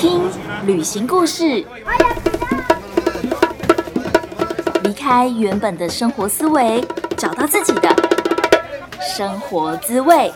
听旅行故事，离开原本的生活思维，找到自己的生活滋味。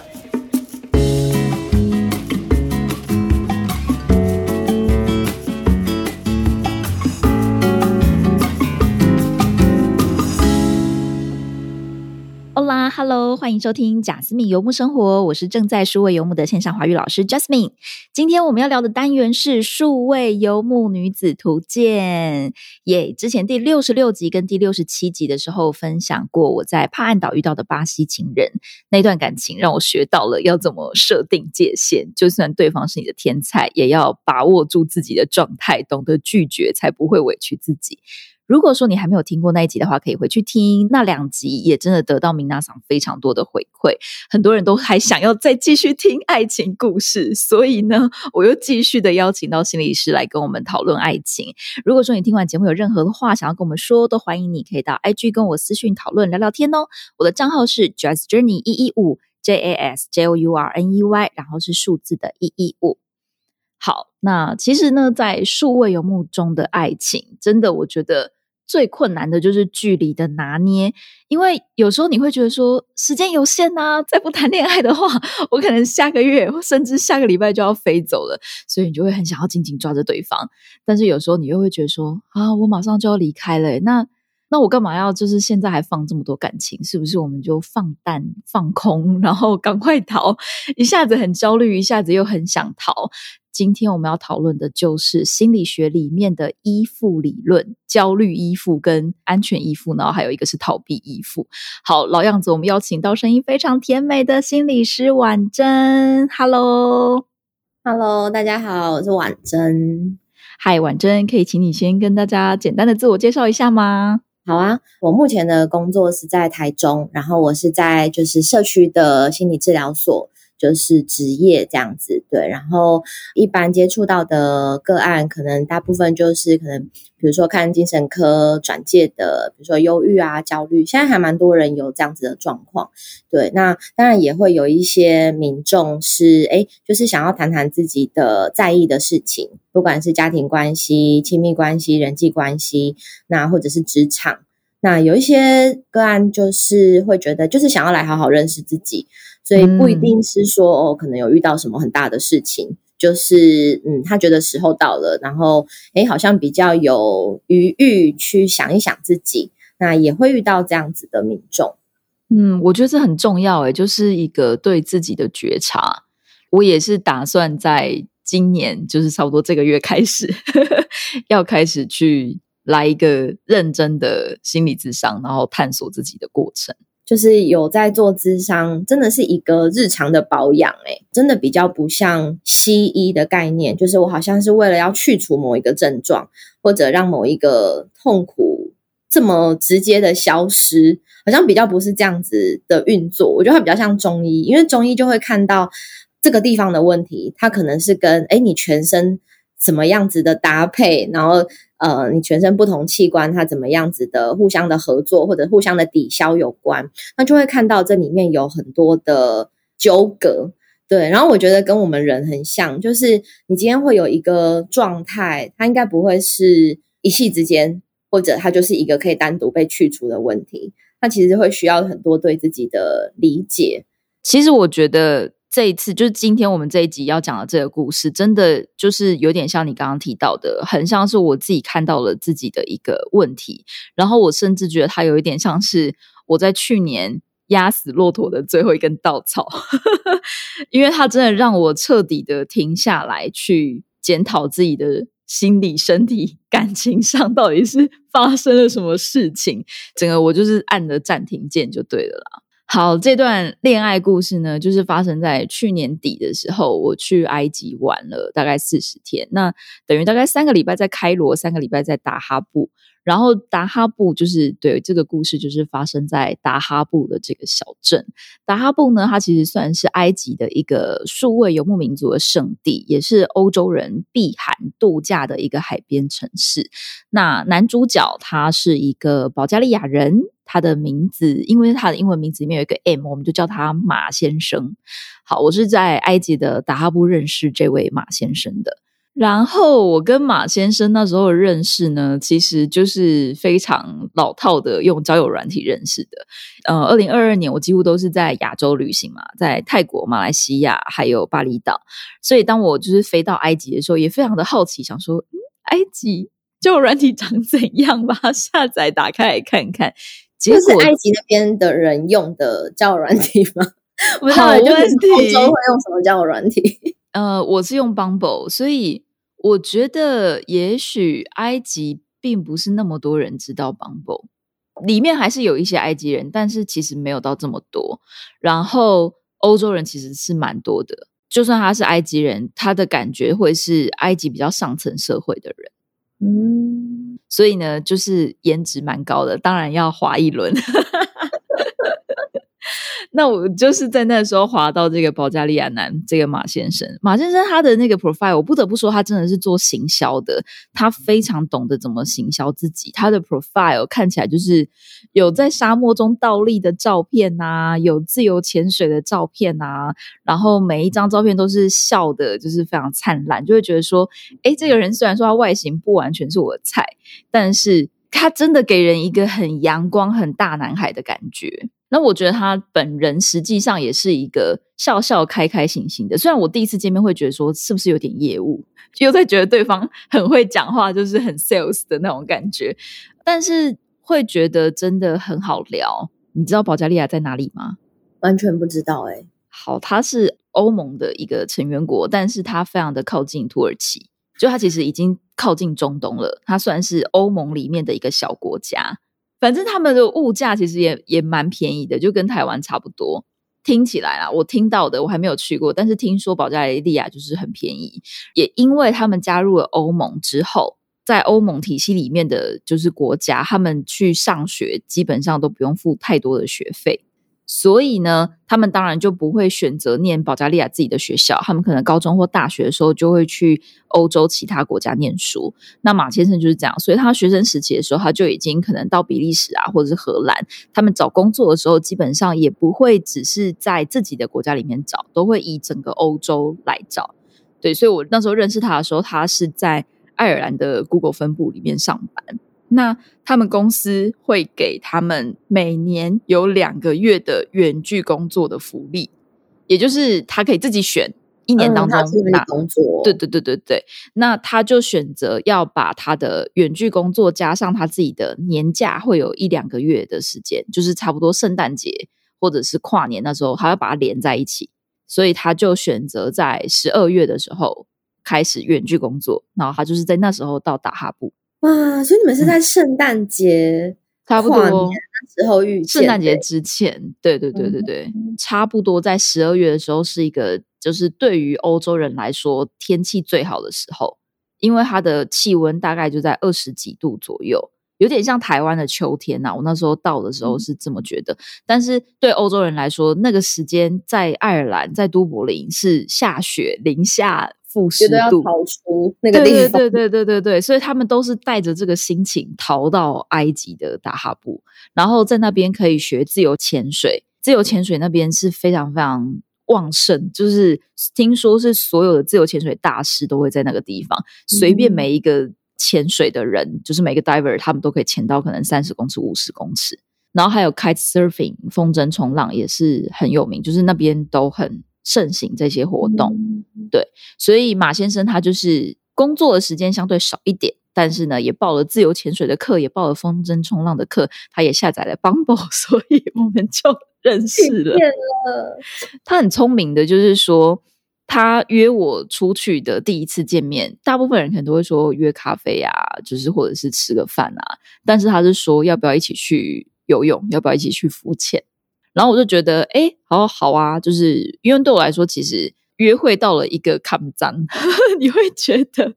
Hello，欢迎收听贾斯敏游牧生活，我是正在数位游牧的线上华语老师 Jasmine。今天我们要聊的单元是数位游牧女子图鉴。耶，之前第六十六集跟第六十七集的时候分享过我在帕岸岛遇到的巴西情人那段感情，让我学到了要怎么设定界限，就算对方是你的天才，也要把握住自己的状态，懂得拒绝，才不会委屈自己。如果说你还没有听过那一集的话，可以回去听那两集，也真的得到明娜桑非常多的回馈，很多人都还想要再继续听爱情故事，所以呢，我又继续的邀请到心理师来跟我们讨论爱情。如果说你听完节目有任何的话想要跟我们说，都欢迎你可以到 IG 跟我私讯讨论聊聊天哦。我的账号是 j a s Journey 一一五 J A S J O U R N E Y，然后是数字的一一五。好，那其实呢，在数位游牧中的爱情，真的我觉得最困难的就是距离的拿捏，因为有时候你会觉得说时间有限呐，再不谈恋爱的话，我可能下个月甚至下个礼拜就要飞走了，所以你就会很想要紧紧抓着对方。但是有时候你又会觉得说啊，我马上就要离开了，那那我干嘛要就是现在还放这么多感情？是不是我们就放淡放空，然后赶快逃？一下子很焦虑，一下子又很想逃。今天我们要讨论的就是心理学里面的依附理论，焦虑依附跟安全依附，然后还有一个是逃避依附。好，老样子，我们邀请到声音非常甜美的心理师婉珍。Hello，Hello，大家好，我是婉珍。嗨，婉珍，可以请你先跟大家简单的自我介绍一下吗？好啊，我目前的工作是在台中，然后我是在就是社区的心理治疗所。就是职业这样子，对。然后一般接触到的个案，可能大部分就是可能，比如说看精神科转介的，比如说忧郁啊、焦虑，现在还蛮多人有这样子的状况。对，那当然也会有一些民众是，哎，就是想要谈谈自己的在意的事情，不管是家庭关系、亲密关系、人际关系，那或者是职场。那有一些个案就是会觉得，就是想要来好好认识自己。所以不一定是说哦，可能有遇到什么很大的事情，就是嗯，他觉得时候到了，然后诶，好像比较有余裕去想一想自己，那也会遇到这样子的民众。嗯，我觉得这很重要诶，就是一个对自己的觉察。我也是打算在今年，就是差不多这个月开始，要开始去来一个认真的心理智商，然后探索自己的过程。就是有在做咨商，真的是一个日常的保养，诶真的比较不像西医的概念，就是我好像是为了要去除某一个症状，或者让某一个痛苦这么直接的消失，好像比较不是这样子的运作。我觉得它比较像中医，因为中医就会看到这个地方的问题，它可能是跟诶你全身怎么样子的搭配，然后。呃，你全身不同器官它怎么样子的互相的合作或者互相的抵消有关，那就会看到这里面有很多的纠葛，对。然后我觉得跟我们人很像，就是你今天会有一个状态，它应该不会是一气之间，或者它就是一个可以单独被去除的问题，它其实会需要很多对自己的理解。其实我觉得。这一次就是今天我们这一集要讲的这个故事，真的就是有点像你刚刚提到的，很像是我自己看到了自己的一个问题，然后我甚至觉得它有一点像是我在去年压死骆驼的最后一根稻草，因为它真的让我彻底的停下来，去检讨自己的心理、身体、感情上到底是发生了什么事情，整个我就是按了暂停键就对了啦。好，这段恋爱故事呢，就是发生在去年底的时候，我去埃及玩了大概四十天，那等于大概三个礼拜在开罗，三个礼拜在达哈布。然后达哈布就是对这个故事，就是发生在达哈布的这个小镇。达哈布呢，它其实算是埃及的一个数位游牧民族的圣地，也是欧洲人避寒度假的一个海边城市。那男主角他是一个保加利亚人，他的名字因为他的英文名字里面有一个 M，我们就叫他马先生。好，我是在埃及的达哈布认识这位马先生的。然后我跟马先生那时候认识呢，其实就是非常老套的用交友软体认识的。呃，二零二二年我几乎都是在亚洲旅行嘛，在泰国、马来西亚还有巴厘岛。所以当我就是飞到埃及的时候，也非常的好奇，想说，嗯，埃及交友软体长怎样？把它下载打开来看看。这是埃及那边的人用的交友软体吗？好问题。欧洲会用什么交友软体？呃，我是用 Bumble，所以我觉得也许埃及并不是那么多人知道 Bumble，里面还是有一些埃及人，但是其实没有到这么多。然后欧洲人其实是蛮多的，就算他是埃及人，他的感觉会是埃及比较上层社会的人。嗯，所以呢，就是颜值蛮高的，当然要滑一轮。那我就是在那时候滑到这个保加利亚男这个马先生，马先生他的那个 profile，我不得不说他真的是做行销的，他非常懂得怎么行销自己。他的 profile 看起来就是有在沙漠中倒立的照片啊，有自由潜水的照片啊，然后每一张照片都是笑的，就是非常灿烂，就会觉得说，哎，这个人虽然说他外形不完全是我的菜，但是他真的给人一个很阳光、很大男孩的感觉。那我觉得他本人实际上也是一个笑笑、开开心心的。虽然我第一次见面会觉得说是不是有点业务，又在觉得对方很会讲话，就是很 sales 的那种感觉，但是会觉得真的很好聊。你知道保加利亚在哪里吗？完全不知道哎。好，它是欧盟的一个成员国，但是它非常的靠近土耳其，就它其实已经靠近中东了。它算是欧盟里面的一个小国家。反正他们的物价其实也也蛮便宜的，就跟台湾差不多。听起来啊，我听到的我还没有去过，但是听说保加利亚就是很便宜。也因为他们加入了欧盟之后，在欧盟体系里面的就是国家，他们去上学基本上都不用付太多的学费。所以呢，他们当然就不会选择念保加利亚自己的学校，他们可能高中或大学的时候就会去欧洲其他国家念书。那马先生就是这样，所以他学生时期的时候，他就已经可能到比利时啊，或者是荷兰，他们找工作的时候，基本上也不会只是在自己的国家里面找，都会以整个欧洲来找。对，所以我那时候认识他的时候，他是在爱尔兰的 Google 分部里面上班。那他们公司会给他们每年有两个月的远距工作的福利，也就是他可以自己选一年当中哪工作。对对对对对，那他就选择要把他的远距工作加上他自己的年假，会有一两个月的时间，就是差不多圣诞节或者是跨年那时候，他要把它连在一起，所以他就选择在十二月的时候开始远距工作，然后他就是在那时候到达哈布。哇！所以你们是在圣诞节差不多时候遇见圣诞节之前，对对对对对，差不多在十二月的时候是一个，就是对于欧洲人来说天气最好的时候，因为它的气温大概就在二十几度左右，有点像台湾的秋天呐。我那时候到的时候是这么觉得，但是对欧洲人来说，那个时间在爱尔兰，在都柏林是下雪零下。负十度，逃出那个地方，对对对对对对，所以他们都是带着这个心情逃到埃及的大哈布，然后在那边可以学自由潜水。自由潜水那边是非常非常旺盛，就是听说是所有的自由潜水大师都会在那个地方，随便每一个潜水的人，就是每个 diver，他们都可以潜到可能三十公尺、五十公尺。然后还有 kite surfing 风筝冲浪也是很有名，就是那边都很。盛行这些活动，对，所以马先生他就是工作的时间相对少一点，但是呢，也报了自由潜水的课，也报了风筝冲浪的课，他也下载了 Bumble，所以我们就认识了。他很聪明的，就是说他约我出去的第一次见面，大部分人可能都会说约咖啡啊，就是或者是吃个饭啊，但是他是说要不要一起去游泳，要不要一起去浮潜。然后我就觉得，哎，好好啊，就是因为对我来说，其实约会到了一个看脏，你会觉得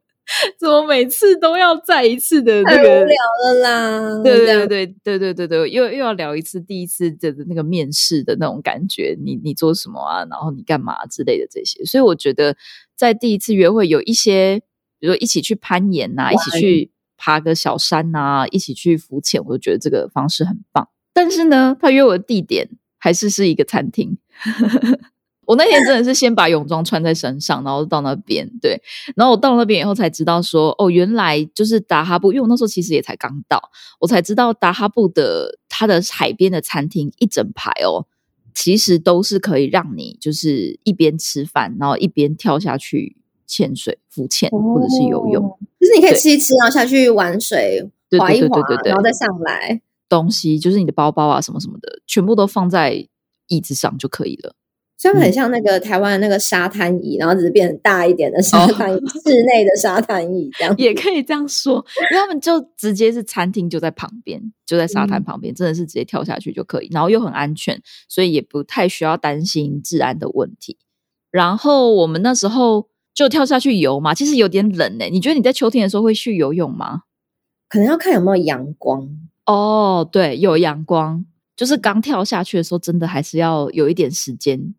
怎么每次都要再一次的那个无聊了啦？对对对对对对对，又又要聊一次第一次的那个面试的那种感觉，你你做什么啊？然后你干嘛之类的这些，所以我觉得在第一次约会有一些，比如说一起去攀岩呐，一起去爬个小山呐，一起去浮潜，我就觉得这个方式很棒。但是呢，他约我的地点。还是是一个餐厅，我那天真的是先把泳装穿在身上，然后到那边，对，然后我到那边以后才知道说，哦，原来就是达哈布，因为我那时候其实也才刚到，我才知道达哈布的它的海边的餐厅一整排哦，其实都是可以让你就是一边吃饭，然后一边跳下去潜水、浮潜或者是游泳，就是你可以吃一吃，然后下去玩水，滑一滑，然后再上来。东西就是你的包包啊，什么什么的，全部都放在椅子上就可以了。所以很像那个台湾的那个沙滩椅，然后只是变成大一点的沙滩椅，室内的沙滩椅这样 也可以这样说，因为他们就直接是餐厅就在旁边，就在沙滩旁边，真的是直接跳下去就可以，然后又很安全，所以也不太需要担心治安的问题。然后我们那时候就跳下去游嘛，其实有点冷诶。你觉得你在秋天的时候会去游泳吗？可能要看有没有阳光哦。对，有阳光，就是刚跳下去的时候，真的还是要有一点时间。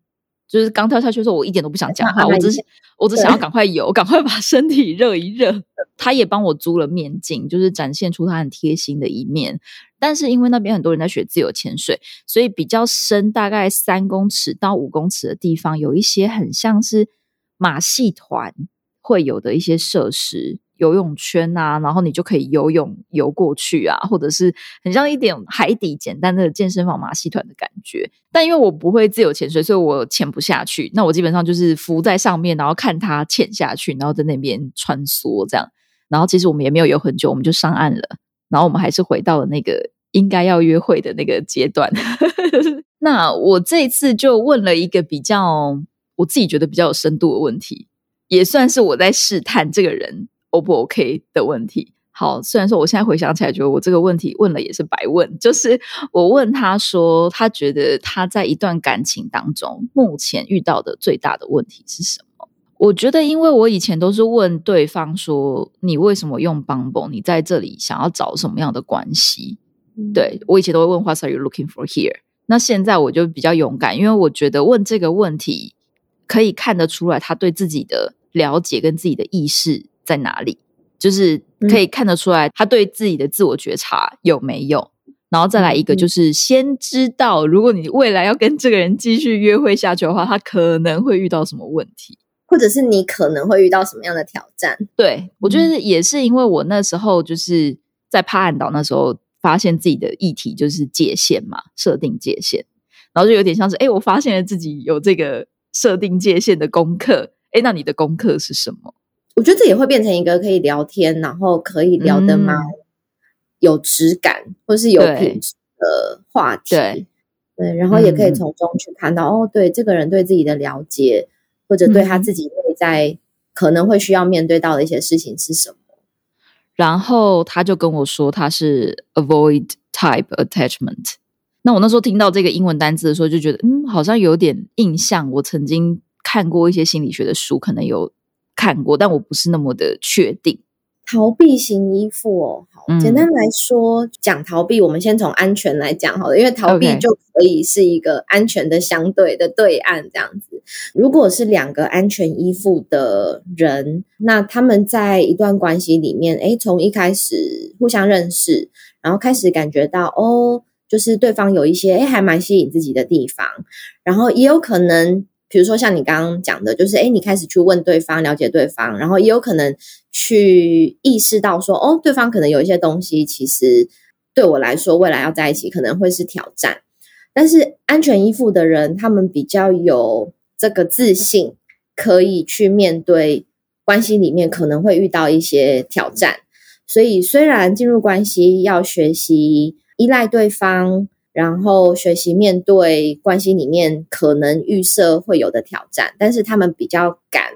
就是刚跳下去的时候，我一点都不想讲 话，我只是我只想要赶快游，赶快把身体热一热。他也帮我租了面镜，就是展现出他很贴心的一面。但是因为那边很多人在学自由潜水，所以比较深，大概三公尺到五公尺的地方，有一些很像是马戏团会有的一些设施。游泳圈啊，然后你就可以游泳游过去啊，或者是很像一点海底简单的健身房马戏团的感觉。但因为我不会自由潜水，所以我潜不下去。那我基本上就是浮在上面，然后看他潜下去，然后在那边穿梭这样。然后其实我们也没有游很久，我们就上岸了。然后我们还是回到了那个应该要约会的那个阶段。那我这次就问了一个比较我自己觉得比较有深度的问题，也算是我在试探这个人。O 不 OK 的问题？好，虽然说我现在回想起来，觉得我这个问题问了也是白问。就是我问他说，他觉得他在一段感情当中，目前遇到的最大的问题是什么？我觉得，因为我以前都是问对方说，你为什么用 Bumble？你在这里想要找什么样的关系？对我以前都会问 What are you looking for here？那现在我就比较勇敢，因为我觉得问这个问题可以看得出来他对自己的了解跟自己的意识。在哪里？就是可以看得出来，他对自己的自我觉察有没有？然后再来一个，就是先知道，如果你未来要跟这个人继续约会下去的话，他可能会遇到什么问题，或者是你可能会遇到什么样的挑战？对我觉得也是，因为我那时候就是在帕岸岛那时候发现自己的议题就是界限嘛，设定界限，然后就有点像是，哎，我发现了自己有这个设定界限的功课。哎，那你的功课是什么？我觉得这也会变成一个可以聊天，然后可以聊得蛮有质感，或是有品质的话题。对，对，然后也可以从中去看到，哦，对，这个人对自己的了解，或者对他自己内在可能会需要面对到的一些事情是什么。然后他就跟我说，他是 avoid type attachment。那我那时候听到这个英文单字的时候，就觉得，嗯，好像有点印象。我曾经看过一些心理学的书，可能有。看过，但我不是那么的确定。逃避型依附哦，好，简单来说讲逃避，我们先从安全来讲好了，因为逃避就可以是一个安全的相对的对岸这样子。如果是两个安全依附的人，那他们在一段关系里面，诶，从一开始互相认识，然后开始感觉到哦，就是对方有一些诶还蛮吸引自己的地方，然后也有可能。比如说像你刚刚讲的，就是哎，你开始去问对方，了解对方，然后也有可能去意识到说，哦，对方可能有一些东西，其实对我来说，未来要在一起可能会是挑战。但是安全依附的人，他们比较有这个自信，可以去面对关系里面可能会遇到一些挑战。所以虽然进入关系要学习依赖对方。然后学习面对关系里面可能预设会有的挑战，但是他们比较敢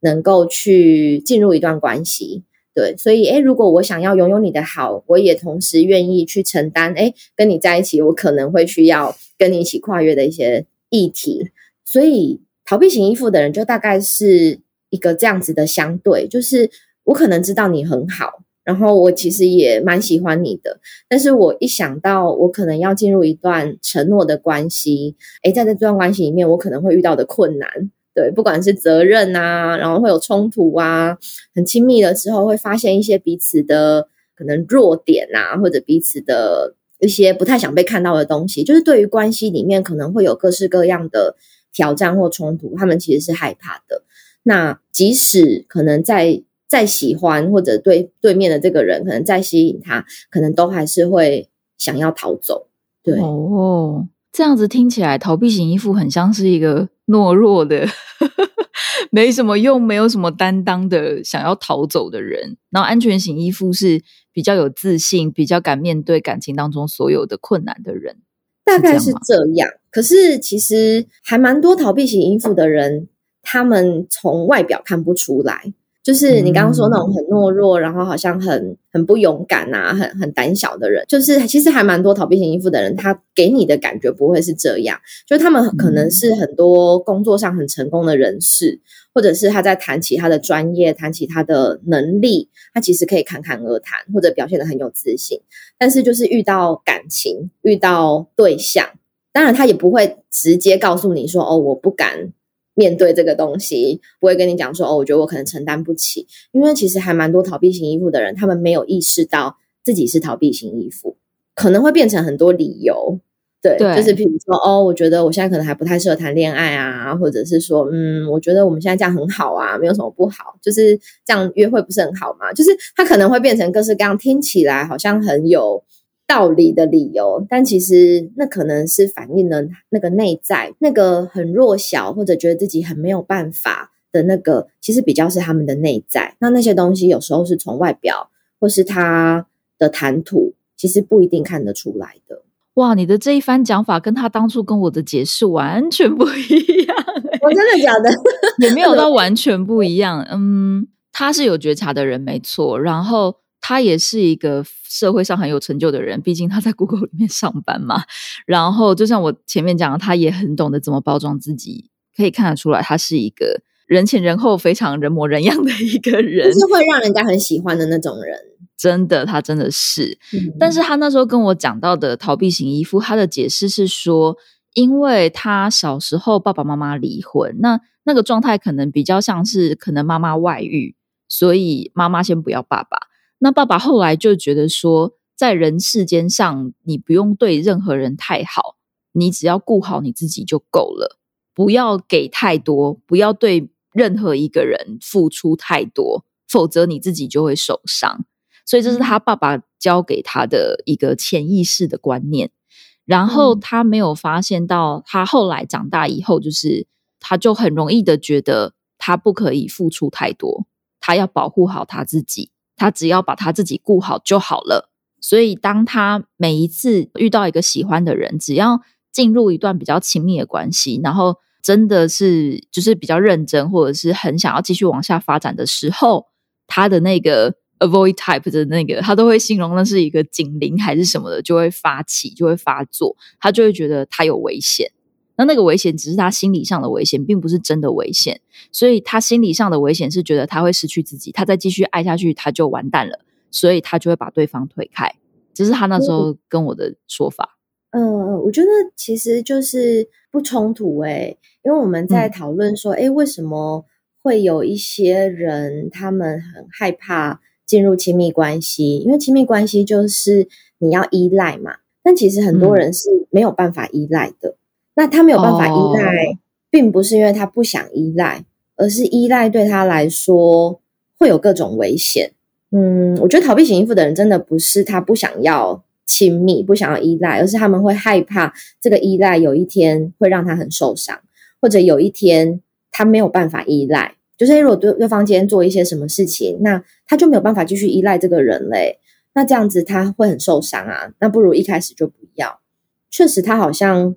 能够去进入一段关系，对，所以诶，如果我想要拥有你的好，我也同时愿意去承担，诶，跟你在一起，我可能会需要跟你一起跨越的一些议题，所以逃避型依附的人就大概是一个这样子的相对，就是我可能知道你很好。然后我其实也蛮喜欢你的，但是我一想到我可能要进入一段承诺的关系，诶，在这段关系里面，我可能会遇到的困难，对，不管是责任啊，然后会有冲突啊，很亲密的时候会发现一些彼此的可能弱点啊，或者彼此的一些不太想被看到的东西，就是对于关系里面可能会有各式各样的挑战或冲突，他们其实是害怕的。那即使可能在再喜欢或者对对面的这个人可能再吸引他，可能都还是会想要逃走。对哦，这样子听起来，逃避型依附很像是一个懦弱的。没什么用，没有什么担当的，想要逃走的人。然后安全型依附是比较有自信、比较敢面对感情当中所有的困难的人，大概是这样。可是其实还蛮多逃避型依附的人，他们从外表看不出来。就是你刚刚说那种很懦弱，然后好像很很不勇敢啊，很很胆小的人，就是其实还蛮多逃避型依附的人，他给你的感觉不会是这样，就他们可能是很多工作上很成功的人士，或者是他在谈起他的专业，谈起他的能力，他其实可以侃侃而谈，或者表现的很有自信，但是就是遇到感情，遇到对象，当然他也不会直接告诉你说，哦，我不敢。面对这个东西，不会跟你讲说哦，我觉得我可能承担不起，因为其实还蛮多逃避型依附的人，他们没有意识到自己是逃避型依附，可能会变成很多理由，对，就是比如说哦，我觉得我现在可能还不太适合谈恋爱啊，或者是说嗯，我觉得我们现在这样很好啊，没有什么不好，就是这样约会不是很好吗？就是他可能会变成各式各样，听起来好像很有。道理的理由，但其实那可能是反映了那个内在那个很弱小，或者觉得自己很没有办法的那个，其实比较是他们的内在。那那些东西有时候是从外表或是他的谈吐，其实不一定看得出来的。哇，你的这一番讲法跟他当初跟我的解释完全不一样。我真的假的？也没有到完全不一样。嗯，他是有觉察的人，没错。然后。他也是一个社会上很有成就的人，毕竟他在 Google 里面上班嘛。然后，就像我前面讲，他也很懂得怎么包装自己，可以看得出来，他是一个人前人后非常人模人样的一个人，是会让人家很喜欢的那种人。真的，他真的是。但是他那时候跟我讲到的逃避型依附，他的解释是说，因为他小时候爸爸妈妈离婚，那那个状态可能比较像是可能妈妈外遇，所以妈妈先不要爸爸。那爸爸后来就觉得说，在人世间上，你不用对任何人太好，你只要顾好你自己就够了，不要给太多，不要对任何一个人付出太多，否则你自己就会受伤。所以这是他爸爸教给他的一个潜意识的观念。然后他没有发现到，他后来长大以后，就是他就很容易的觉得他不可以付出太多，他要保护好他自己。他只要把他自己顾好就好了，所以当他每一次遇到一个喜欢的人，只要进入一段比较亲密的关系，然后真的是就是比较认真，或者是很想要继续往下发展的时候，他的那个 avoid type 的那个，他都会形容那是一个警铃还是什么的，就会发起，就会发作，他就会觉得他有危险。那那个危险只是他心理上的危险，并不是真的危险。所以他心理上的危险是觉得他会失去自己，他再继续爱下去他就完蛋了，所以他就会把对方推开。这是他那时候跟我的说法。嗯，我觉得其实就是不冲突诶，因为我们在讨论说，哎，为什么会有一些人他们很害怕进入亲密关系？因为亲密关系就是你要依赖嘛。但其实很多人是没有办法依赖的。那他没有办法依赖，并不是因为他不想依赖，而是依赖对他来说会有各种危险。嗯，我觉得逃避型依附的人真的不是他不想要亲密、不想要依赖，而是他们会害怕这个依赖有一天会让他很受伤，或者有一天他没有办法依赖。就是如果对对方今天做一些什么事情，那他就没有办法继续依赖这个人嘞。那这样子他会很受伤啊。那不如一开始就不要。确实，他好像。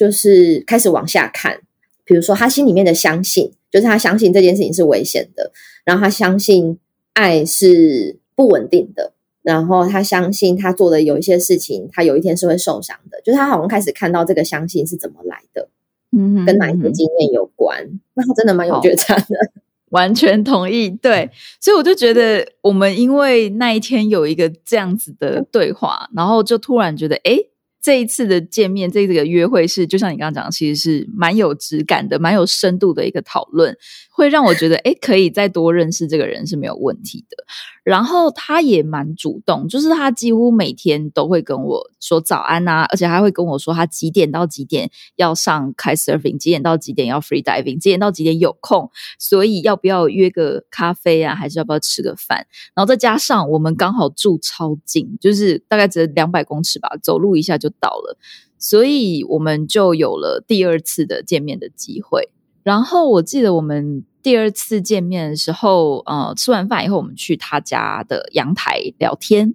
就是开始往下看，比如说他心里面的相信，就是他相信这件事情是危险的，然后他相信爱是不稳定的，然后他相信他做的有一些事情，他有一天是会受伤的。就是他好像开始看到这个相信是怎么来的，嗯，跟哪一个经验有关？那他真的蛮有觉察的，完全同意。对，所以我就觉得我们因为那一天有一个这样子的对话，然后就突然觉得，哎。这一次的见面，这个约会是就像你刚刚讲，其实是蛮有质感的、蛮有深度的一个讨论，会让我觉得，哎，可以再多认识这个人是没有问题的。然后他也蛮主动，就是他几乎每天都会跟我说早安啊，而且还会跟我说他几点到几点要上开 surfing，几点到几点要 free diving，几点到几点有空，所以要不要约个咖啡啊，还是要不要吃个饭？然后再加上我们刚好住超近，就是大概只两百公尺吧，走路一下就。到了，所以我们就有了第二次的见面的机会。然后我记得我们第二次见面的时候，呃，吃完饭以后，我们去他家的阳台聊天。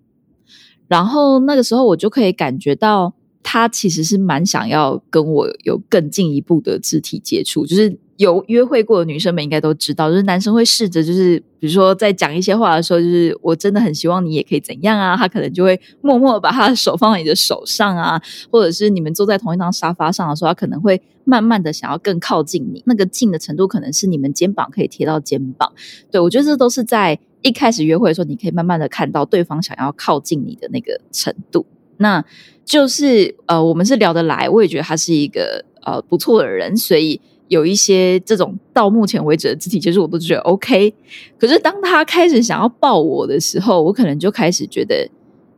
然后那个时候，我就可以感觉到他其实是蛮想要跟我有更进一步的肢体接触，就是。有约会过的女生们应该都知道，就是男生会试着，就是比如说在讲一些话的时候，就是我真的很希望你也可以怎样啊，他可能就会默默把他的手放在你的手上啊，或者是你们坐在同一张沙发上的时候，他可能会慢慢的想要更靠近你，那个近的程度可能是你们肩膀可以贴到肩膀。对我觉得这都是在一开始约会的时候，你可以慢慢的看到对方想要靠近你的那个程度。那就是呃，我们是聊得来，我也觉得他是一个呃不错的人，所以。有一些这种到目前为止的肢体接触，我都觉得 OK。可是当他开始想要抱我的时候，我可能就开始觉得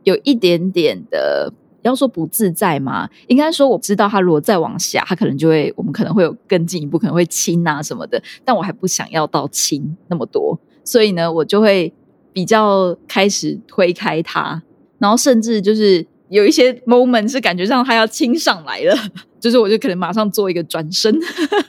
有一点点的，要说不自在吗？应该说我知道他如果再往下，他可能就会，我们可能会有更进一步，可能会亲啊什么的。但我还不想要到亲那么多，所以呢，我就会比较开始推开他，然后甚至就是。有一些 moment 是感觉上他要亲上来了，就是我就可能马上做一个转身，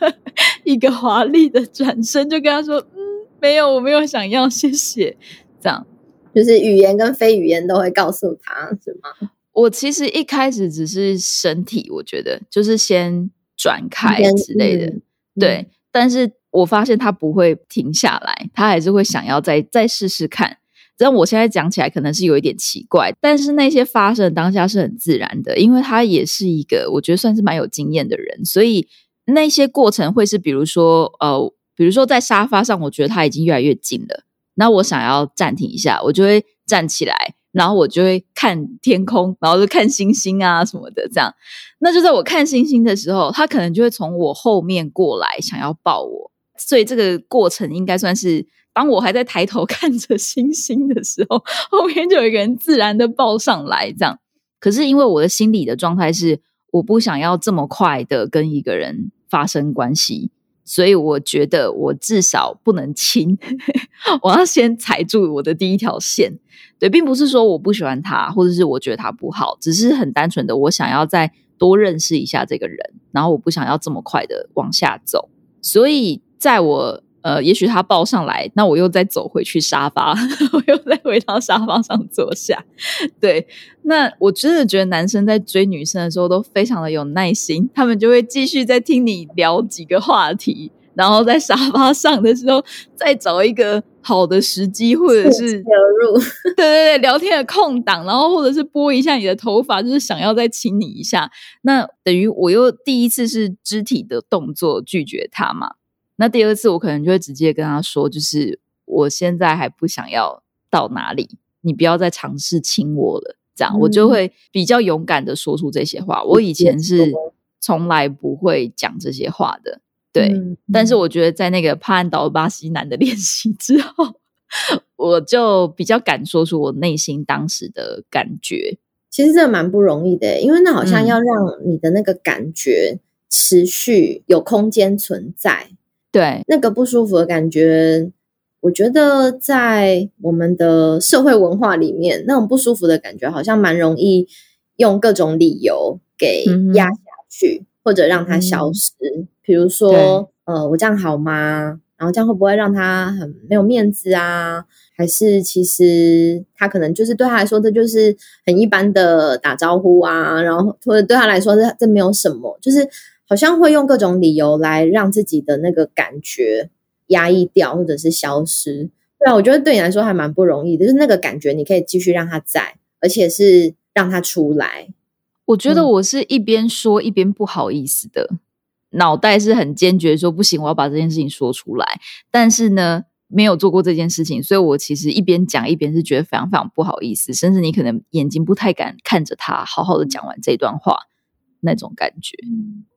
一个华丽的转身，就跟他说：“嗯，没有，我没有想要，谢谢。”这样就是语言跟非语言都会告诉他，是吗？我其实一开始只是身体，我觉得就是先转开之类的，对。但是我发现他不会停下来，他还是会想要再再试试看。但我现在讲起来可能是有一点奇怪，但是那些发生的当下是很自然的，因为他也是一个我觉得算是蛮有经验的人，所以那些过程会是比如说呃，比如说在沙发上，我觉得他已经越来越近了，那我想要暂停一下，我就会站起来，然后我就会看天空，然后就看星星啊什么的，这样。那就在我看星星的时候，他可能就会从我后面过来，想要抱我，所以这个过程应该算是。当我还在抬头看着星星的时候，后面就有一个人自然的抱上来，这样。可是因为我的心理的状态是，我不想要这么快的跟一个人发生关系，所以我觉得我至少不能亲，我要先踩住我的第一条线。对，并不是说我不喜欢他，或者是我觉得他不好，只是很单纯的我想要再多认识一下这个人，然后我不想要这么快的往下走，所以在我。呃，也许他抱上来，那我又再走回去沙发，我又再回到沙发上坐下。对，那我真的觉得男生在追女生的时候都非常的有耐心，他们就会继续在听你聊几个话题，然后在沙发上的时候再找一个好的时机，或者是流入，对对对，聊天的空档，然后或者是拨一下你的头发，就是想要再亲你一下。那等于我又第一次是肢体的动作拒绝他嘛。那第二次我可能就会直接跟他说，就是我现在还不想要到哪里，你不要再尝试亲我了。这样我就会比较勇敢的说出这些话。我以前是从来不会讲这些话的，对。但是我觉得在那个帕安岛巴西男的 练习之后，我就比较敢说出我内心当时的感觉。其实这蛮不容易的，因为那好像要让你的那个感觉持续有空间存在。对那个不舒服的感觉，我觉得在我们的社会文化里面，那种不舒服的感觉好像蛮容易用各种理由给压下去，或者让它消失。比如说，呃，我这样好吗？然后这样会不会让他很没有面子啊？还是其实他可能就是对他来说，这就是很一般的打招呼啊？然后或者对他来说，这这没有什么，就是。好像会用各种理由来让自己的那个感觉压抑掉，或者是消失。对啊，我觉得对你来说还蛮不容易的，就是那个感觉你可以继续让它在，而且是让它出来。我觉得我是一边说一边不好意思的，脑袋是很坚决说不行，我要把这件事情说出来。但是呢，没有做过这件事情，所以我其实一边讲一边是觉得非常非常不好意思，甚至你可能眼睛不太敢看着他，好好的讲完这段话那种感觉。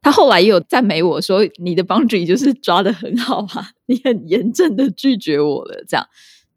他后来也有赞美我说：“你的 boundary 就是抓的很好啊，你很严正的拒绝我了。”这样，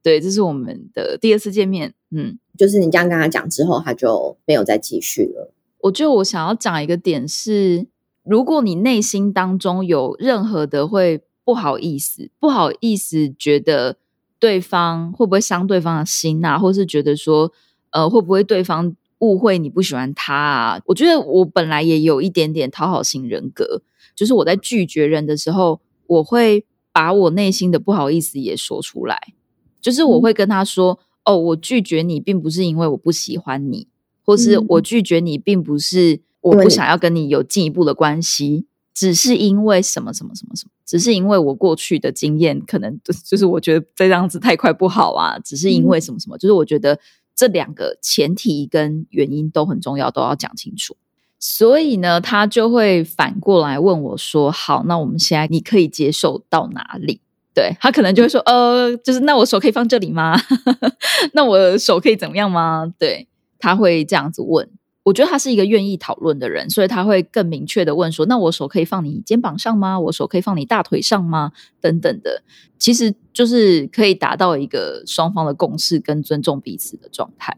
对，这是我们的第二次见面。嗯，就是你这样跟他讲之后，他就没有再继续了。我觉得我想要讲一个点是，如果你内心当中有任何的会不好意思，不好意思，觉得对方会不会伤对方的心啊，或是觉得说，呃，会不会对方误会你不喜欢他啊？我觉得我本来也有一点点讨好型人格，就是我在拒绝人的时候，我会把我内心的不好意思也说出来，就是我会跟他说，哦，我拒绝你，并不是因为我不喜欢你。或是我拒绝你，并不是我不想要跟你有进一步的关系，只是因为什么什么什么什么，只是因为我过去的经验，可能 就是我觉得这样子太快不好啊，只是因为什么什么，就是我觉得这两个前提跟原因都很重要，都要讲清楚。所以呢，他就会反过来问我说：“好，那我们现在你可以接受到哪里？”对他可能就会说：“呃，就是那我手可以放这里吗？那我手可以怎么样吗？”对。他会这样子问，我觉得他是一个愿意讨论的人，所以他会更明确的问说：“那我手可以放你肩膀上吗？我手可以放你大腿上吗？等等的，其实就是可以达到一个双方的共识跟尊重彼此的状态。”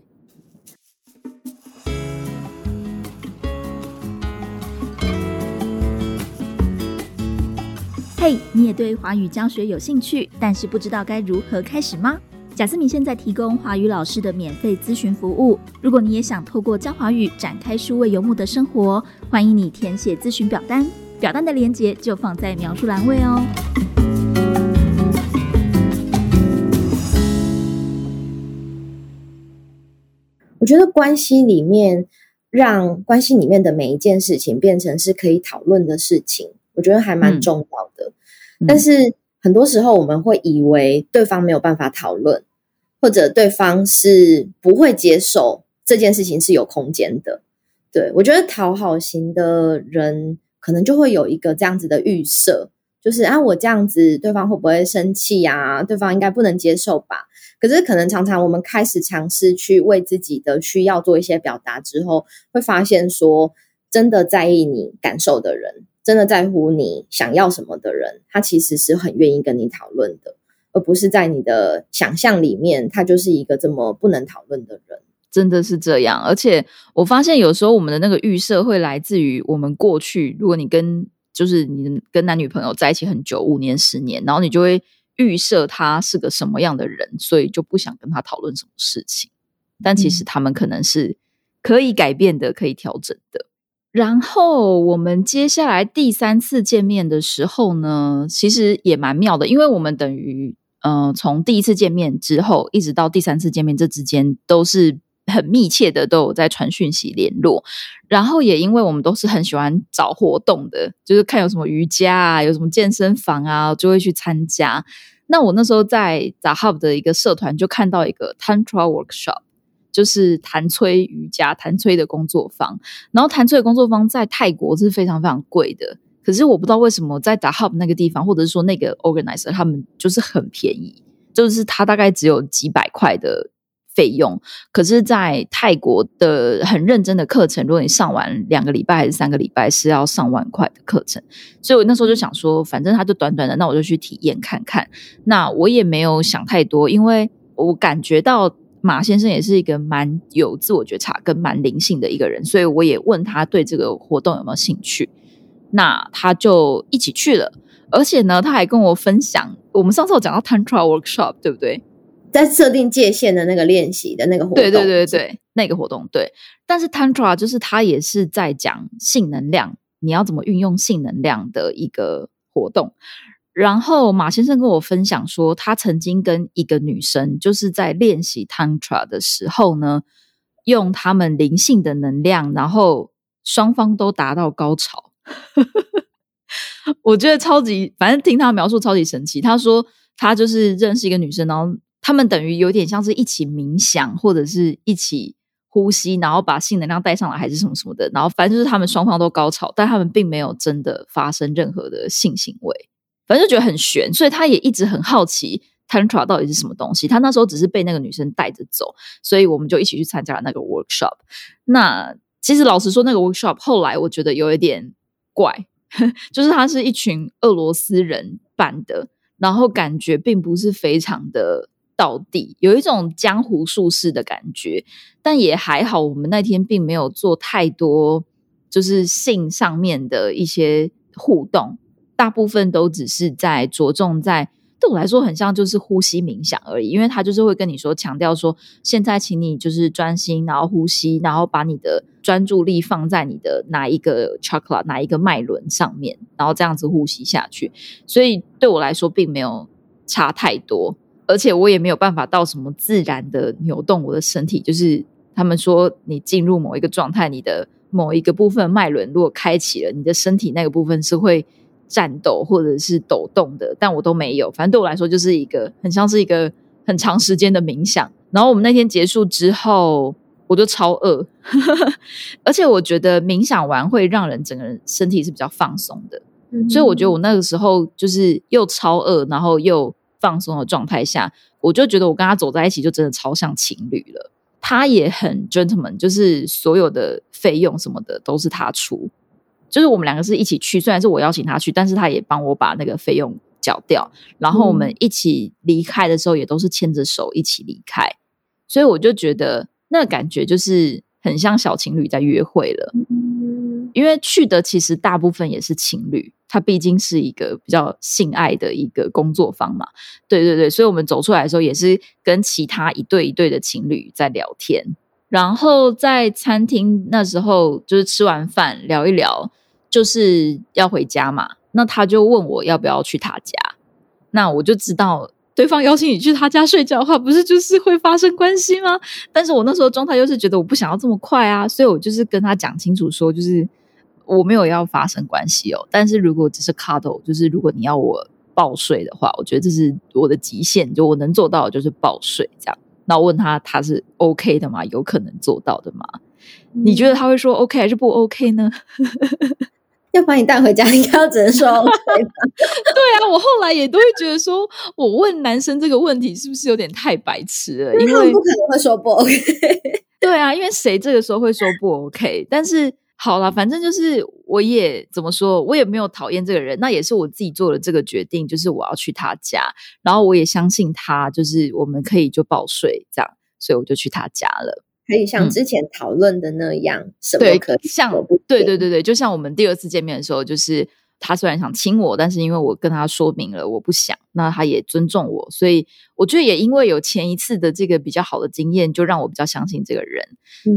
嘿，你也对华语教学有兴趣，但是不知道该如何开始吗？贾思敏现在提供华语老师的免费咨询服务。如果你也想透过教华语展开数位游牧的生活，欢迎你填写咨询表单，表单的链接就放在描述栏位哦。我觉得关系里面，让关系里面的每一件事情变成是可以讨论的事情，我觉得还蛮重要的。但是很多时候我们会以为对方没有办法讨论。或者对方是不会接受这件事情是有空间的，对我觉得讨好型的人可能就会有一个这样子的预设，就是啊我这样子对方会不会生气呀？对方应该不能接受吧？可是可能常常我们开始尝试去为自己的需要做一些表达之后，会发现说真的在意你感受的人，真的在乎你想要什么的人，他其实是很愿意跟你讨论的。而不是在你的想象里面，他就是一个这么不能讨论的人，真的是这样。而且我发现有时候我们的那个预设会来自于我们过去。如果你跟就是你跟男女朋友在一起很久，五年、十年，然后你就会预设他是个什么样的人，所以就不想跟他讨论什么事情。但其实他们可能是可以改变的，可以调整的。然后我们接下来第三次见面的时候呢，其实也蛮妙的，因为我们等于呃从第一次见面之后，一直到第三次见面这之间都是很密切的，都有在传讯息联络。然后也因为我们都是很喜欢找活动的，就是看有什么瑜伽啊，有什么健身房啊，就会去参加。那我那时候在 z Hub 的一个社团就看到一个 Tantra Workshop。就是弹吹瑜伽、弹吹的工作坊，然后弹吹的工作坊在泰国是非常非常贵的。可是我不知道为什么在打 Hub 那个地方，或者是说那个 organizer 他们就是很便宜，就是他大概只有几百块的费用。可是，在泰国的很认真的课程，如果你上完两个礼拜还是三个礼拜，是要上万块的课程。所以我那时候就想说，反正他就短短的，那我就去体验看看。那我也没有想太多，因为我感觉到。马先生也是一个蛮有自我觉察跟蛮灵性的一个人，所以我也问他对这个活动有没有兴趣，那他就一起去了。而且呢，他还跟我分享，我们上次有讲到 Tantra Workshop，对不对？在设定界限的那个练习的那个活动，对对对对，那个活动对。但是 Tantra 就是他也是在讲性能量，你要怎么运用性能量的一个活动。然后马先生跟我分享说，他曾经跟一个女生，就是在练习 tantra 的时候呢，用他们灵性的能量，然后双方都达到高潮。我觉得超级，反正听他描述超级神奇。他说他就是认识一个女生，然后他们等于有点像是一起冥想，或者是一起呼吸，然后把性能量带上来，还是什么什么的。然后反正就是他们双方都高潮，但他们并没有真的发生任何的性行为。反正就觉得很悬，所以他也一直很好奇，Tantra 到底是什么东西。他那时候只是被那个女生带着走，所以我们就一起去参加了那个 workshop。那其实老实说，那个 workshop 后来我觉得有一点怪，就是他是一群俄罗斯人办的，然后感觉并不是非常的到地，有一种江湖术士的感觉。但也还好，我们那天并没有做太多就是性上面的一些互动，大部分都只是在着重在。对我来说，很像就是呼吸冥想而已，因为他就是会跟你说，强调说，现在请你就是专心，然后呼吸，然后把你的专注力放在你的哪一个 chakra 哪一个脉轮上面，然后这样子呼吸下去。所以对我来说，并没有差太多，而且我也没有办法到什么自然的扭动我的身体。就是他们说，你进入某一个状态，你的某一个部分脉轮如果开启了，你的身体那个部分是会。战斗或者是抖动的，但我都没有。反正对我来说，就是一个很像是一个很长时间的冥想。然后我们那天结束之后，我就超饿，而且我觉得冥想完会让人整个人身体是比较放松的。所以我觉得我那个时候就是又超饿，然后又放松的状态下，我就觉得我跟他走在一起就真的超像情侣了。他也很 gentleman，就是所有的费用什么的都是他出。就是我们两个是一起去，虽然是我邀请他去，但是他也帮我把那个费用缴掉。然后我们一起离开的时候，也都是牵着手一起离开。所以我就觉得那感觉就是很像小情侣在约会了。因为去的其实大部分也是情侣，他毕竟是一个比较性爱的一个工作坊嘛。对对对，所以我们走出来的时候，也是跟其他一对一对的情侣在聊天。然后在餐厅那时候，就是吃完饭聊一聊，就是要回家嘛。那他就问我要不要去他家，那我就知道对方邀请你去他家睡觉的话，不是就是会发生关系吗？但是我那时候状态又是觉得我不想要这么快啊，所以我就是跟他讲清楚说，就是我没有要发生关系哦。但是如果只是 cuddle，就是如果你要我抱睡的话，我觉得这是我的极限，就我能做到的就是抱睡这样。那我问他，他是 OK 的吗？有可能做到的吗？你觉得他会说 OK 还是不 OK 呢？要把你带回家，应该要只能说 OK 对啊，我后来也都会觉得说，我问男生这个问题是不是有点太白痴了？因为不可能会说不 OK。对啊，因为谁这个时候会说不 OK？但是。好了，反正就是我也怎么说，我也没有讨厌这个人，那也是我自己做了这个决定，就是我要去他家，然后我也相信他，就是我们可以就报税这样，所以我就去他家了。可以像之前讨论的那样，什么可以像对对对对，就像我们第二次见面的时候，就是。他虽然想亲我，但是因为我跟他说明了我不想，那他也尊重我，所以我觉得也因为有前一次的这个比较好的经验，就让我比较相信这个人，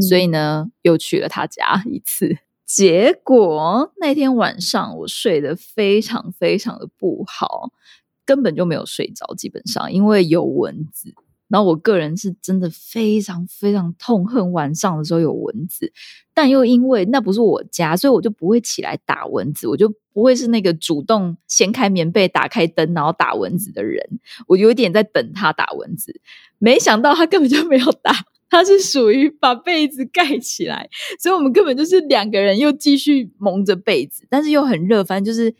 所以呢又去了他家 一次。结果那天晚上我睡得非常非常的不好，根本就没有睡着，基本上因为有蚊子。然后我个人是真的非常非常痛恨晚上的时候有蚊子，但又因为那不是我家，所以我就不会起来打蚊子，我就不会是那个主动掀开棉被、打开灯然后打蚊子的人。我有一点在等他打蚊子，没想到他根本就没有打，他是属于把被子盖起来，所以我们根本就是两个人又继续蒙着被子，但是又很热，反正就是。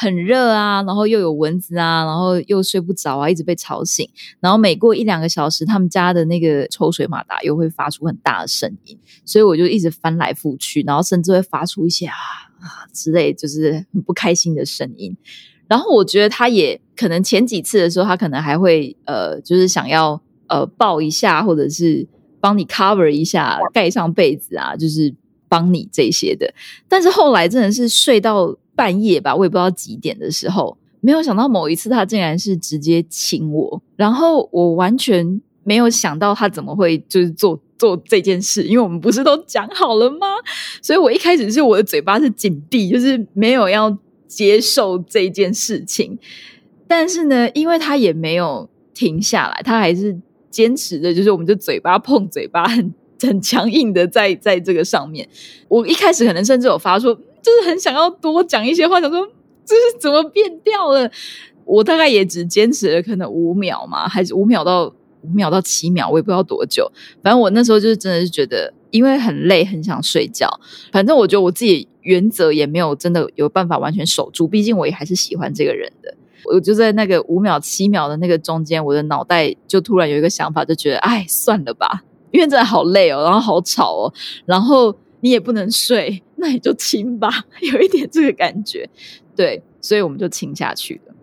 很热啊，然后又有蚊子啊，然后又睡不着啊，一直被吵醒。然后每过一两个小时，他们家的那个抽水马达又会发出很大的声音，所以我就一直翻来覆去，然后甚至会发出一些啊啊之类，就是很不开心的声音。然后我觉得他也可能前几次的时候，他可能还会呃，就是想要呃抱一下，或者是帮你 cover 一下，盖上被子啊，就是帮你这些的。但是后来真的是睡到。半夜吧，我也不知道几点的时候，没有想到某一次他竟然是直接亲我，然后我完全没有想到他怎么会就是做做这件事，因为我们不是都讲好了吗？所以我一开始是我的嘴巴是紧闭，就是没有要接受这件事情。但是呢，因为他也没有停下来，他还是坚持的，就是我们就嘴巴碰嘴巴，很很强硬的在在这个上面。我一开始可能甚至有发出。就是很想要多讲一些话，想说这是怎么变掉了。我大概也只坚持了可能五秒嘛，还是五秒到五秒到七秒，我也不知道多久。反正我那时候就是真的是觉得，因为很累，很想睡觉。反正我觉得我自己原则也没有真的有办法完全守住，毕竟我也还是喜欢这个人的。我就在那个五秒、七秒的那个中间，我的脑袋就突然有一个想法，就觉得，哎，算了吧，因为真的好累哦，然后好吵哦，然后你也不能睡，那你就亲吧，有一点这个感觉，对，所以我们就亲下去了。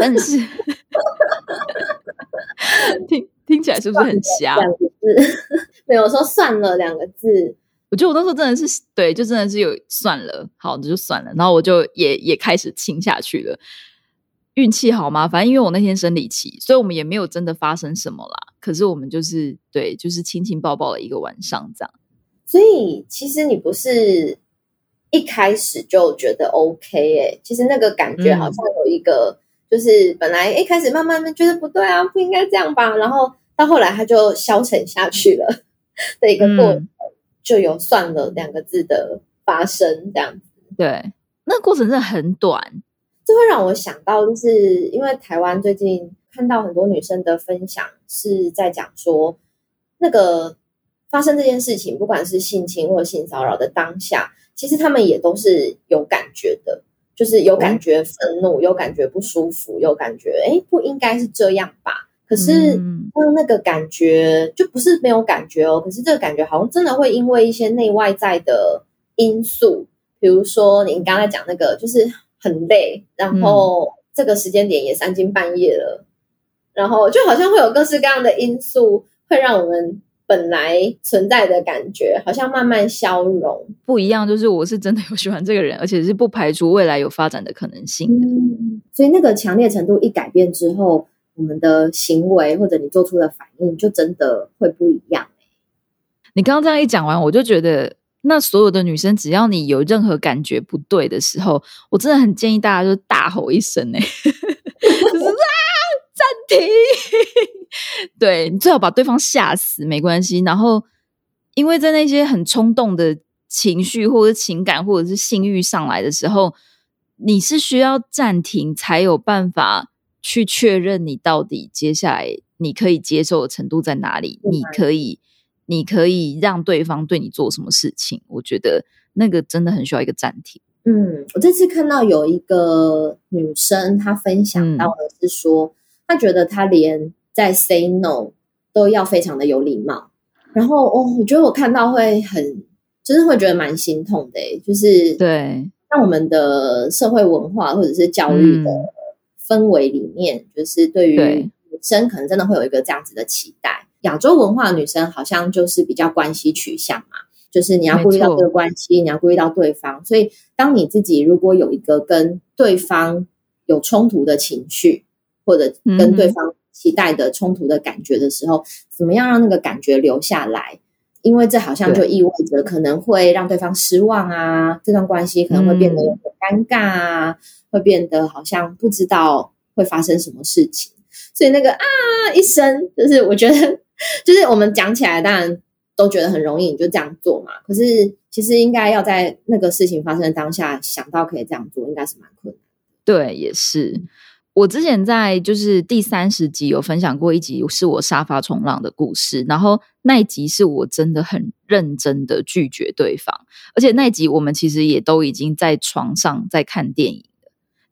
但是 听听起来是不是很瞎？两个字 没有说算了两个字。我觉得我那时候真的是对，就真的是有算了，好，那就算了。然后我就也也开始亲下去了。运气好吗？反正因为我那天生理期，所以我们也没有真的发生什么啦。可是我们就是对，就是亲亲抱抱了一个晚上这样。所以其实你不是一开始就觉得 OK 哎，其实那个感觉好像有一个，就是本来一开始慢慢的觉得不对啊，不应该这样吧，然后到后来他就消沉下去了的一个过程。就有算了两个字的发生，这样子。对，那过程真的很短，这会让我想到，就是因为台湾最近看到很多女生的分享，是在讲说，那个发生这件事情，不管是性侵或性骚扰的当下，其实他们也都是有感觉的，就是有感觉愤怒，有感觉不舒服，有感觉哎，不应该是这样吧。可是，当那个感觉就不是没有感觉哦。可是这个感觉好像真的会因为一些内外在的因素，比如说你刚才讲那个，就是很累，然后这个时间点也三更半夜了，然后就好像会有各式各样的因素，会让我们本来存在的感觉好像慢慢消融。不一样，就是我是真的有喜欢这个人，而且是不排除未来有发展的可能性的。所以那个强烈程度一改变之后。我们的行为或者你做出的反应，就真的会不一样。你刚刚这样一讲完，我就觉得，那所有的女生，只要你有任何感觉不对的时候，我真的很建议大家就大吼一声，哎，停！对你最好把对方吓死，没关系。然后，因为在那些很冲动的情绪或者情感或者是性欲上来的时候，你是需要暂停才有办法。去确认你到底接下来你可以接受的程度在哪里？你可以，你可以让对方对你做什么事情？我觉得那个真的很需要一个暂停。嗯，我这次看到有一个女生，她分享到的是说，她觉得他连在 say no 都要非常的有礼貌。然后，哦，我觉得我看到会很，就是会觉得蛮心痛的。就是对，像我们的社会文化或者是教育的。氛围里面，就是对于女生可能真的会有一个这样子的期待。亚洲文化女生好像就是比较关系取向嘛，就是你要顾虑到这个关系，你要顾虑到对方。所以，当你自己如果有一个跟对方有冲突的情绪，或者跟对方期待的冲突的感觉的时候，怎么样让那个感觉留下来？因为这好像就意味着可能会让对方失望啊，这段关系可能会变得很尴尬啊。会变得好像不知道会发生什么事情，所以那个啊一声，就是我觉得，就是我们讲起来当然都觉得很容易，你就这样做嘛。可是其实应该要在那个事情发生的当下想到可以这样做，应该是蛮困难。对，也是。我之前在就是第三十集有分享过一集，是我沙发冲浪的故事。然后那一集是我真的很认真的拒绝对方，而且那一集我们其实也都已经在床上在看电影。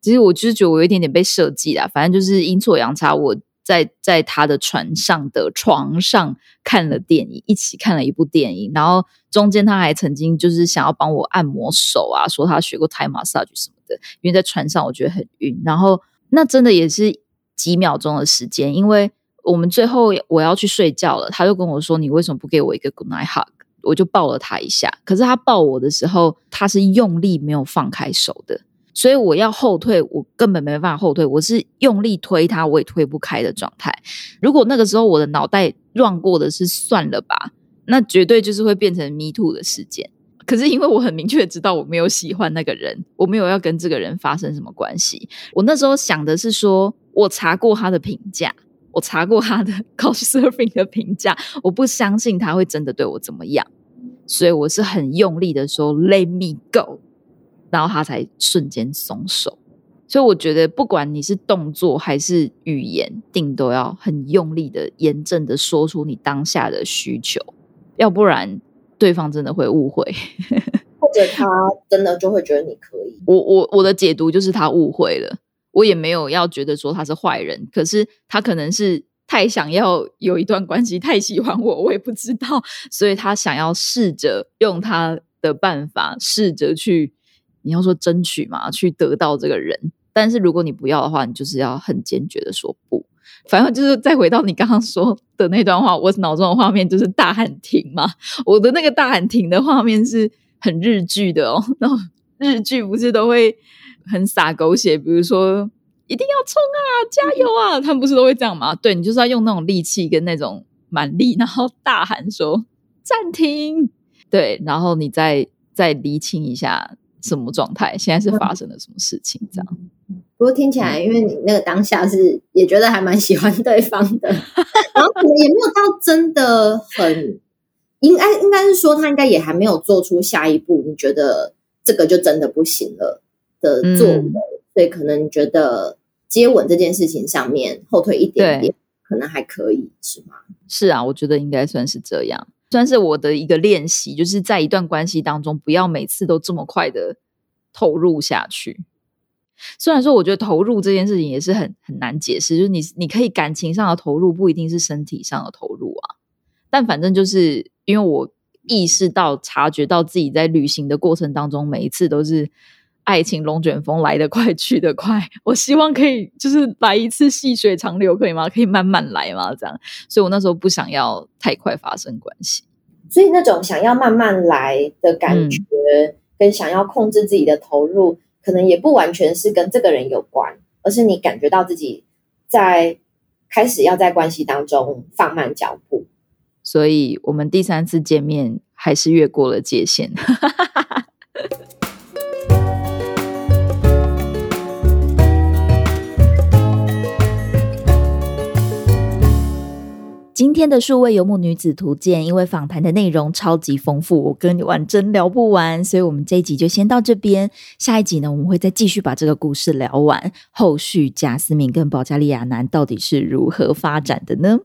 其实我就是觉得我有一点点被设计啦，反正就是阴错阳差，我在在他的船上的床上看了电影，一起看了一部电影，然后中间他还曾经就是想要帮我按摩手啊，说他学过 Thai massage 什么的，因为在船上我觉得很晕，然后那真的也是几秒钟的时间，因为我们最后我要去睡觉了，他就跟我说：“你为什么不给我一个 good night hug？” 我就抱了他一下，可是他抱我的时候，他是用力没有放开手的。所以我要后退，我根本没办法后退，我是用力推他，我也推不开的状态。如果那个时候我的脑袋乱过的是算了吧，那绝对就是会变成 me too 的事件。可是因为我很明确知道我没有喜欢那个人，我没有要跟这个人发生什么关系。我那时候想的是说，我查过他的评价，我查过他的 coserving 的评价，我不相信他会真的对我怎么样，所以我是很用力的说 let me go。然后他才瞬间松手，所以我觉得不管你是动作还是语言，定都要很用力的、严正的说出你当下的需求，要不然对方真的会误会，或者他真的就会觉得你可以。我我我的解读就是他误会了，我也没有要觉得说他是坏人，可是他可能是太想要有一段关系，太喜欢我，我也不知道，所以他想要试着用他的办法，试着去你要说争取嘛，去得到这个人。但是如果你不要的话，你就是要很坚决的说不。反正就是再回到你刚刚说的那段话，我脑中的画面就是大喊停嘛。我的那个大喊停的画面是很日剧的哦，然后日剧不是都会很洒狗血，比如说一定要冲啊，加油啊，他们不是都会这样吗？对你就是要用那种力气跟那种蛮力，然后大喊说暂停，对，然后你再再厘清一下什么状态，现在是发生了什么事情，这样。不过听起来，因为你那个当下是也觉得还蛮喜欢对方的，然后可能也没有到真的很，应该应该是说他应该也还没有做出下一步，你觉得这个就真的不行了的作为，所以可能你觉得接吻这件事情上面后退一点点，可能还可以是吗？是啊，我觉得应该算是这样，算是我的一个练习，就是在一段关系当中，不要每次都这么快的投入下去。虽然说，我觉得投入这件事情也是很很难解释，就是你你可以感情上的投入，不一定是身体上的投入啊。但反正就是因为我意识到、察觉到自己在旅行的过程当中，每一次都是爱情龙卷风来得快去得快。我希望可以就是来一次细水长流，可以吗？可以慢慢来吗？这样，所以我那时候不想要太快发生关系。所以那种想要慢慢来的感觉，跟想要控制自己的投入。可能也不完全是跟这个人有关，而是你感觉到自己在开始要在关系当中放慢脚步，所以我们第三次见面还是越过了界限。的数位游牧女子图鉴，因为访谈的内容超级丰富，我跟你玩真聊不完，所以我们这一集就先到这边。下一集呢，我们会再继续把这个故事聊完。后续贾思敏跟保加利亚男到底是如何发展的呢？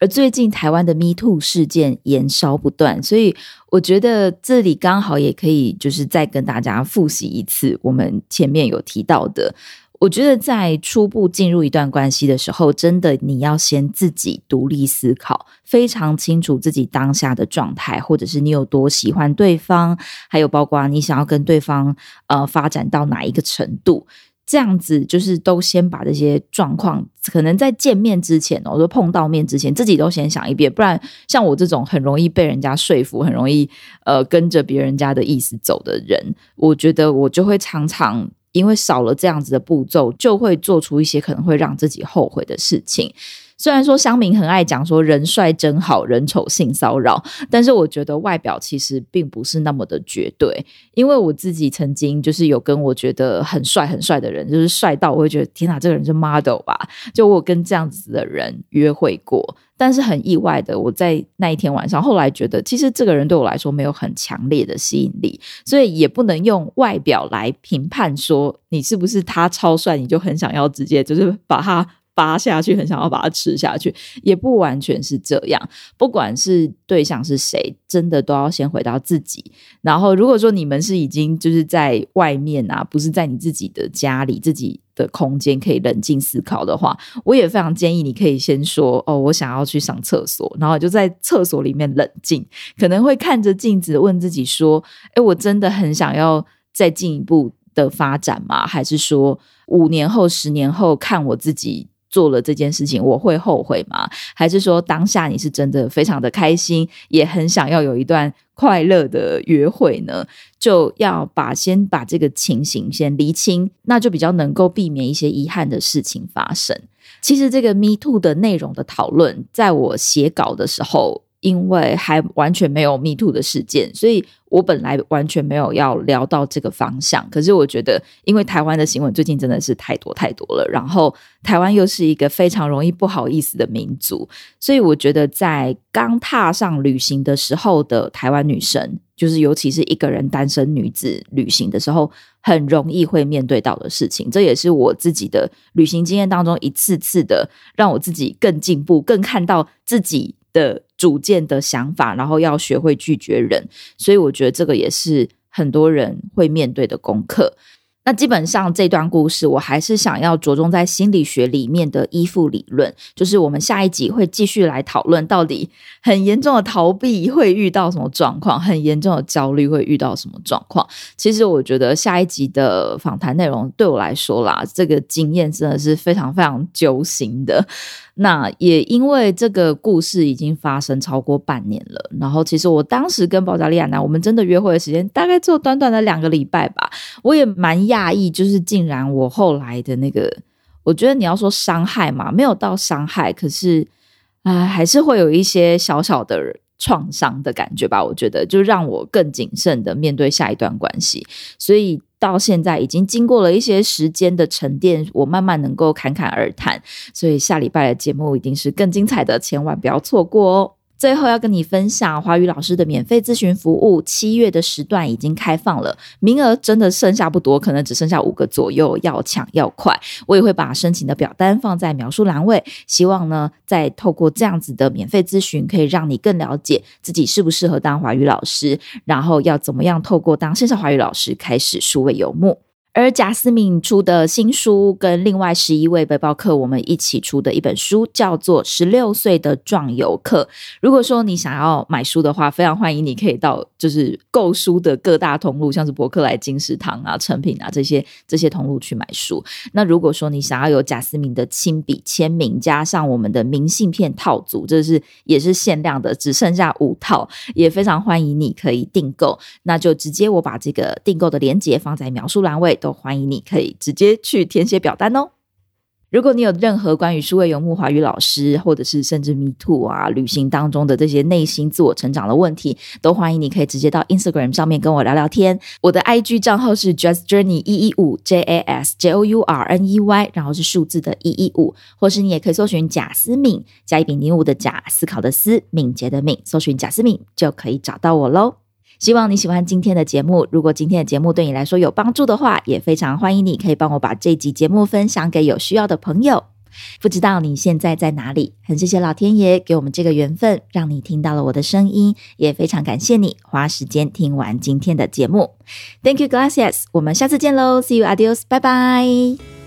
而最近台湾的 Me Too 事件延烧不断，所以我觉得这里刚好也可以就是再跟大家复习一次我们前面有提到的。我觉得在初步进入一段关系的时候，真的你要先自己独立思考，非常清楚自己当下的状态，或者是你有多喜欢对方，还有包括你想要跟对方呃发展到哪一个程度，这样子就是都先把这些状况，可能在见面之前哦，说碰到面之前，自己都先想一遍，不然像我这种很容易被人家说服，很容易呃跟着别人家的意思走的人，我觉得我就会常常。因为少了这样子的步骤，就会做出一些可能会让自己后悔的事情。虽然说乡民很爱讲说人帅真好人丑性骚扰，但是我觉得外表其实并不是那么的绝对。因为我自己曾经就是有跟我觉得很帅很帅的人，就是帅到我会觉得天哪，这个人是 model 吧？就我跟这样子的人约会过，但是很意外的，我在那一天晚上后来觉得，其实这个人对我来说没有很强烈的吸引力，所以也不能用外表来评判说你是不是他超帅，你就很想要直接就是把他。扒下去，很想要把它吃下去，也不完全是这样。不管是对象是谁，真的都要先回到自己。然后，如果说你们是已经就是在外面啊，不是在你自己的家里、自己的空间，可以冷静思考的话，我也非常建议你可以先说：“哦，我想要去上厕所。”然后就在厕所里面冷静，可能会看着镜子问自己说：“哎，我真的很想要再进一步的发展吗？还是说五年后、十年后看我自己？”做了这件事情，我会后悔吗？还是说当下你是真的非常的开心，也很想要有一段快乐的约会呢？就要把先把这个情形先厘清，那就比较能够避免一些遗憾的事情发生。其实这个 Me Too 的内容的讨论，在我写稿的时候。因为还完全没有 Me to 的事件，所以我本来完全没有要聊到这个方向。可是我觉得，因为台湾的新闻最近真的是太多太多了，然后台湾又是一个非常容易不好意思的民族，所以我觉得在刚踏上旅行的时候的台湾女生，就是尤其是一个人单身女子旅行的时候，很容易会面对到的事情。这也是我自己的旅行经验当中一次次的让我自己更进步，更看到自己。的主见的想法，然后要学会拒绝人，所以我觉得这个也是很多人会面对的功课。那基本上这段故事，我还是想要着重在心理学里面的依附理论，就是我们下一集会继续来讨论，到底很严重的逃避会遇到什么状况，很严重的焦虑会遇到什么状况。其实我觉得下一集的访谈内容对我来说啦，这个经验真的是非常非常揪心的。那也因为这个故事已经发生超过半年了，然后其实我当时跟保加利亚男，我们真的约会的时间大概只有短短的两个礼拜吧，我也蛮讶异，就是竟然我后来的那个，我觉得你要说伤害嘛，没有到伤害，可是啊，还是会有一些小小的创伤的感觉吧，我觉得就让我更谨慎的面对下一段关系，所以。到现在已经经过了一些时间的沉淀，我慢慢能够侃侃而谈，所以下礼拜的节目一定是更精彩的，千万不要错过哦。最后要跟你分享华语老师的免费咨询服务，七月的时段已经开放了，名额真的剩下不多，可能只剩下五个左右，要抢要快。我也会把申请的表单放在描述栏位，希望呢，在透过这样子的免费咨询，可以让你更了解自己适不适合当华语老师，然后要怎么样透过当线上华语老师开始数位游牧。而贾思敏出的新书，跟另外十一位背包客我们一起出的一本书，叫做《十六岁的壮游客》。如果说你想要买书的话，非常欢迎你可以到就是购书的各大通路，像是博客来、金石堂啊、成品啊这些这些通路去买书。那如果说你想要有贾思敏的亲笔签名，加上我们的明信片套组，这是也是限量的，只剩下五套，也非常欢迎你可以订购。那就直接我把这个订购的链接放在描述栏位。都欢迎你可以直接去填写表单哦。如果你有任何关于数位游牧华语老师，或者是甚至 Me Too 啊旅行当中的这些内心自我成长的问题，都欢迎你可以直接到 Instagram 上面跟我聊聊天。我的 IG 账号是 Just Journey 一一五 J A S J O U R N E Y，然后是数字的一一五，或是你也可以搜寻贾思敏加一笔零五的贾思考的思敏捷的敏，搜寻贾思敏就可以找到我喽。希望你喜欢今天的节目。如果今天的节目对你来说有帮助的话，也非常欢迎你可以帮我把这集节目分享给有需要的朋友。不知道你现在在哪里？很谢谢老天爷给我们这个缘分，让你听到了我的声音，也非常感谢你花时间听完今天的节目。Thank you, gracias。我们下次见喽，See you, adios，拜拜。